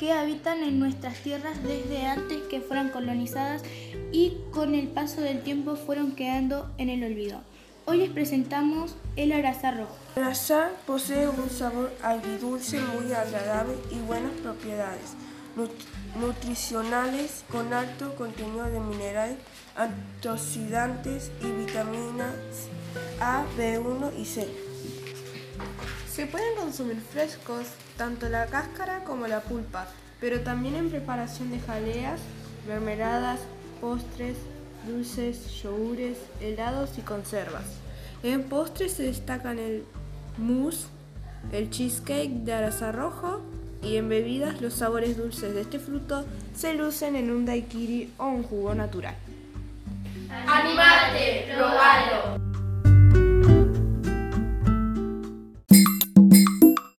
que habitan en nuestras tierras desde antes que fueran colonizadas y con el paso del tiempo fueron quedando en el olvido. Hoy les presentamos el arazar rojo. El arazar posee un sabor agridulce muy agradable y buenas propiedades nutricionales con alto contenido de minerales, antioxidantes y vitaminas A, B1 y C. Se pueden consumir frescos, tanto la cáscara como la pulpa, pero también en preparación de jaleas, mermeladas, postres, dulces, yogures, helados y conservas. En postres se destacan el mousse, el cheesecake de araza rojo y en bebidas los sabores dulces de este fruto se lucen en un daiquiri o un jugo natural. ¡Animal!